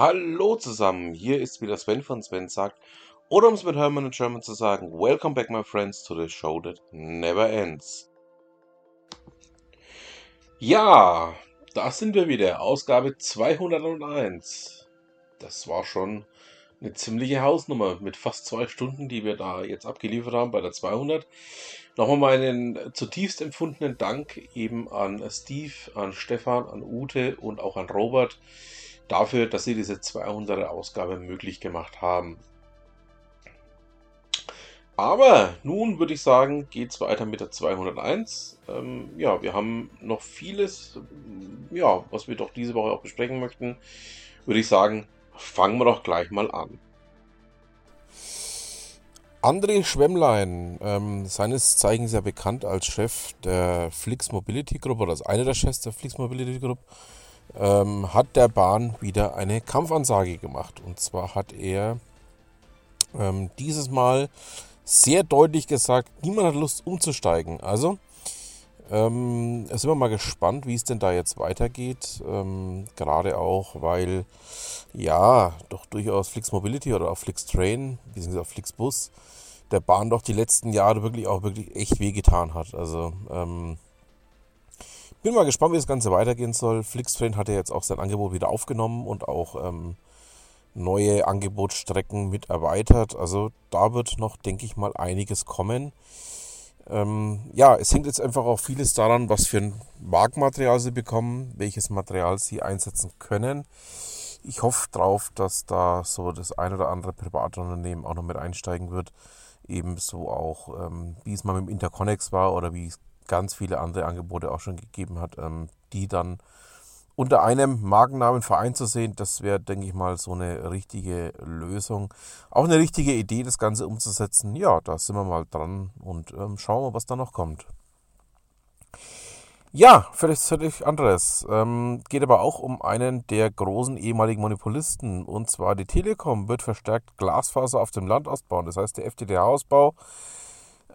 Hallo zusammen, hier ist wieder Sven von Sven sagt, oder um es mit Hermann in German zu sagen, Welcome back my friends to the show that never ends. Ja, da sind wir wieder, Ausgabe 201. Das war schon eine ziemliche Hausnummer mit fast zwei Stunden, die wir da jetzt abgeliefert haben bei der 200. Nochmal meinen zutiefst empfundenen Dank eben an Steve, an Stefan, an Ute und auch an Robert dafür, dass sie diese 200er Ausgabe möglich gemacht haben. Aber nun würde ich sagen, geht es weiter mit der 201. Ähm, ja, wir haben noch vieles, ja, was wir doch diese Woche auch besprechen möchten. Würde ich sagen, fangen wir doch gleich mal an. André Schwemmlein, ähm, seines Zeichens ja bekannt als Chef der Flix Mobility Group oder als einer der Chefs der Flix Mobility Group, ähm, hat der Bahn wieder eine Kampfansage gemacht. Und zwar hat er ähm, dieses Mal sehr deutlich gesagt, niemand hat Lust umzusteigen. Also ähm, sind wir mal gespannt, wie es denn da jetzt weitergeht. Ähm, gerade auch, weil ja, doch durchaus Flix Mobility oder auch Flix Train, beziehungsweise auch Flix Bus, der Bahn doch die letzten Jahre wirklich auch wirklich echt wehgetan hat. Also ähm, bin mal gespannt, wie das Ganze weitergehen soll. Flixtrain hat ja jetzt auch sein Angebot wieder aufgenommen und auch ähm, neue Angebotsstrecken mit erweitert. Also da wird noch, denke ich mal, einiges kommen. Ähm, ja, es hängt jetzt einfach auch vieles daran, was für ein Wagenmaterial sie bekommen, welches Material sie einsetzen können. Ich hoffe drauf, dass da so das ein oder andere Privatunternehmen auch noch mit einsteigen wird. Ebenso auch, ähm, wie es mal mit dem Interconnex war oder wie es ganz viele andere Angebote auch schon gegeben hat, ähm, die dann unter einem Markennamen vereint zu sehen, das wäre, denke ich mal, so eine richtige Lösung. Auch eine richtige Idee, das Ganze umzusetzen. Ja, da sind wir mal dran und ähm, schauen wir, was da noch kommt. Ja, völlig, völlig anderes. Ähm, geht aber auch um einen der großen ehemaligen Monopolisten. Und zwar die Telekom wird verstärkt Glasfaser auf dem Land ausbauen. Das heißt, der FTTH-Ausbau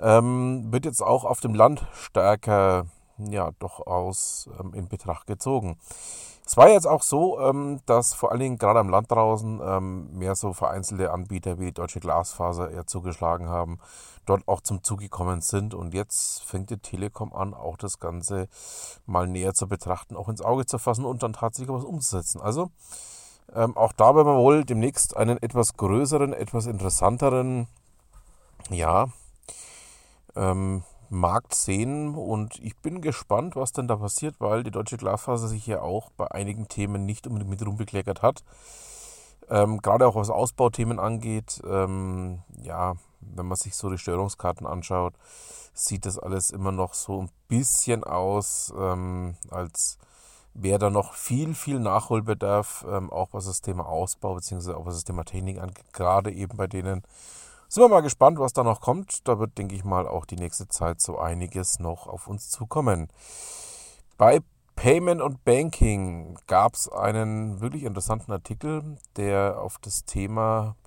ähm, wird jetzt auch auf dem Land stärker, ja, doch aus ähm, in Betracht gezogen. Es war jetzt auch so, ähm, dass vor allen Dingen gerade am Land draußen ähm, mehr so vereinzelte Anbieter wie Deutsche Glasfaser eher zugeschlagen haben, dort auch zum Zuge gekommen sind. Und jetzt fängt die Telekom an, auch das Ganze mal näher zu betrachten, auch ins Auge zu fassen und dann tatsächlich was umzusetzen. Also ähm, auch da werden wir wohl demnächst einen etwas größeren, etwas interessanteren, ja, ähm, Markt sehen und ich bin gespannt, was denn da passiert, weil die deutsche Glasfaser sich ja auch bei einigen Themen nicht unbedingt mit rumbekleckert hat. Ähm, gerade auch was Ausbauthemen angeht, ähm, ja, wenn man sich so die Störungskarten anschaut, sieht das alles immer noch so ein bisschen aus, ähm, als wäre da noch viel, viel Nachholbedarf, ähm, auch was das Thema Ausbau bzw. auch was das Thema Technik angeht, gerade eben bei denen sind wir mal gespannt, was da noch kommt. Da wird, denke ich mal, auch die nächste Zeit so einiges noch auf uns zukommen. Bei Payment und Banking gab es einen wirklich interessanten Artikel, der auf das Thema,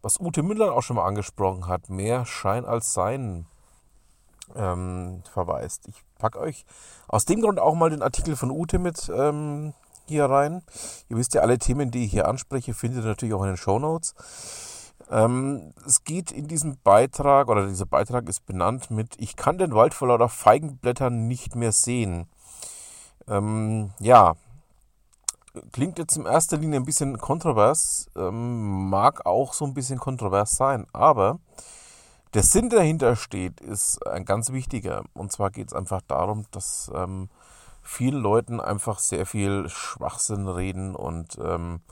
was Ute Müller auch schon mal angesprochen hat, mehr Schein als Sein ähm, verweist. Ich packe euch aus dem Grund auch mal den Artikel von Ute mit ähm, hier rein. Ihr wisst ja, alle Themen, die ich hier anspreche, findet ihr natürlich auch in den Show Notes. Ähm, es geht in diesem Beitrag, oder dieser Beitrag ist benannt mit Ich kann den Wald vor lauter Feigenblättern nicht mehr sehen. Ähm, ja, klingt jetzt in erster Linie ein bisschen kontrovers, ähm, mag auch so ein bisschen kontrovers sein, aber der Sinn, der dahinter steht, ist ein ganz wichtiger. Und zwar geht es einfach darum, dass ähm, vielen Leuten einfach sehr viel Schwachsinn reden und ähm, und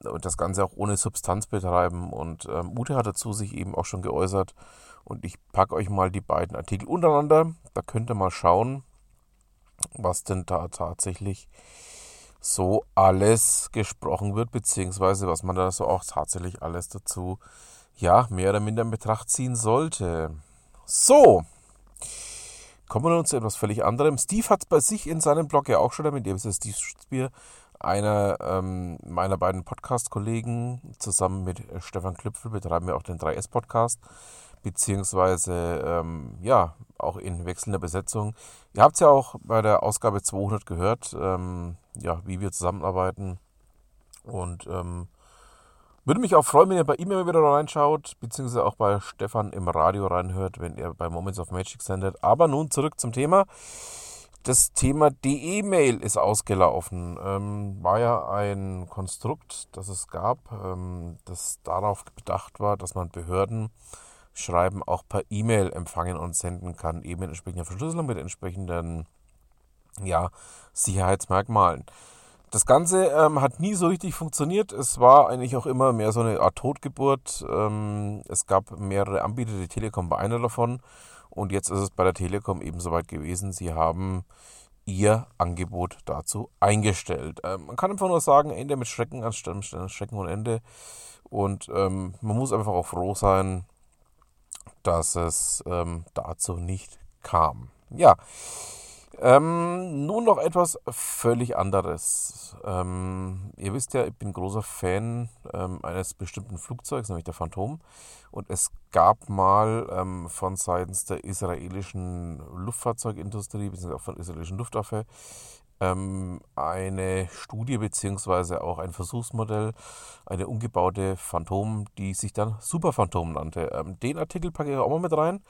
das Ganze auch ohne Substanz betreiben. Und ähm, Ute hat dazu sich eben auch schon geäußert. Und ich packe euch mal die beiden Artikel untereinander. Da könnt ihr mal schauen, was denn da tatsächlich so alles gesprochen wird, beziehungsweise was man da so auch tatsächlich alles dazu, ja, mehr oder minder in Betracht ziehen sollte. So, kommen wir nun zu etwas völlig anderem. Steve hat es bei sich in seinem Blog ja auch schon, mit dem ist Steve Spier einer ähm, meiner beiden Podcast-Kollegen zusammen mit Stefan Klüpfel betreiben wir auch den 3S-Podcast, beziehungsweise ähm, ja, auch in wechselnder Besetzung. Ihr habt es ja auch bei der Ausgabe 200 gehört, ähm, ja, wie wir zusammenarbeiten. Und ähm, würde mich auch freuen, wenn ihr bei ihm immer wieder reinschaut, beziehungsweise auch bei Stefan im Radio reinhört, wenn er bei Moments of Magic sendet. Aber nun zurück zum Thema. Das Thema DE-Mail ist ausgelaufen. Ähm, war ja ein Konstrukt, das es gab, ähm, das darauf bedacht war, dass man Behörden Schreiben auch per E-Mail empfangen und senden kann, eben in entsprechender Verschlüsselung mit entsprechenden ja, Sicherheitsmerkmalen. Das Ganze ähm, hat nie so richtig funktioniert. Es war eigentlich auch immer mehr so eine Art Totgeburt. Ähm, es gab mehrere Anbieter, die Telekom war einer davon. Und jetzt ist es bei der Telekom eben soweit gewesen. Sie haben ihr Angebot dazu eingestellt. Ähm, man kann einfach nur sagen, Ende mit Schrecken anstelle Schrecken und Ende. Und ähm, man muss einfach auch froh sein, dass es ähm, dazu nicht kam. Ja, ähm, nun noch etwas völlig anderes. Ähm, ihr wisst ja, ich bin großer Fan ähm, eines bestimmten Flugzeugs, nämlich der Phantom. Und es gab mal ähm, von seitens der israelischen Luftfahrzeugindustrie, beziehungsweise auch von der israelischen Luftwaffe, ähm, eine Studie beziehungsweise auch ein Versuchsmodell, eine umgebaute Phantom, die sich dann Super Phantom nannte. Ähm, den Artikel packe ich auch mal mit rein.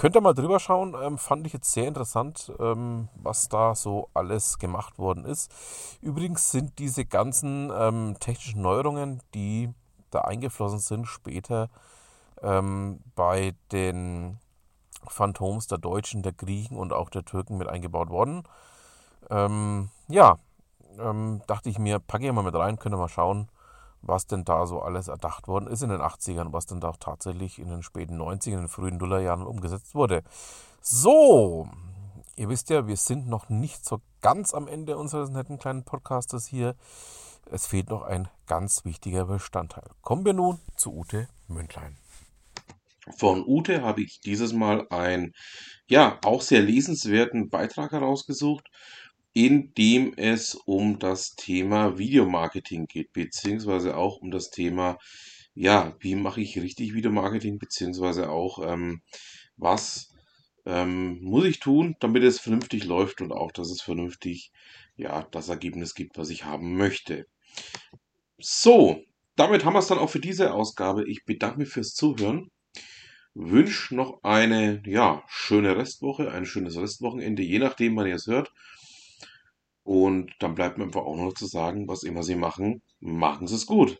Könnt ihr mal drüber schauen, ähm, fand ich jetzt sehr interessant, ähm, was da so alles gemacht worden ist. Übrigens sind diese ganzen ähm, technischen Neuerungen, die da eingeflossen sind, später ähm, bei den Phantoms der Deutschen, der Griechen und auch der Türken mit eingebaut worden. Ähm, ja, ähm, dachte ich mir, packe ich mal mit rein, könnt ihr mal schauen, was denn da so alles erdacht worden ist in den 80ern, was denn da auch tatsächlich in den späten 90ern, in den frühen Nullerjahren umgesetzt wurde. So, ihr wisst ja, wir sind noch nicht so ganz am Ende unseres netten kleinen Podcastes hier. Es fehlt noch ein ganz wichtiger Bestandteil. Kommen wir nun zu Ute Mündlein. Von Ute habe ich dieses Mal einen, ja, auch sehr lesenswerten Beitrag herausgesucht in dem es um das Thema Videomarketing geht, beziehungsweise auch um das Thema, ja, wie mache ich richtig Videomarketing, beziehungsweise auch, ähm, was ähm, muss ich tun, damit es vernünftig läuft und auch, dass es vernünftig, ja, das Ergebnis gibt, was ich haben möchte. So, damit haben wir es dann auch für diese Ausgabe. Ich bedanke mich fürs Zuhören. Wünsche noch eine, ja, schöne Restwoche, ein schönes Restwochenende, je nachdem, wann ihr es hört. Und dann bleibt mir einfach auch noch zu sagen, was immer Sie machen, machen Sie es gut.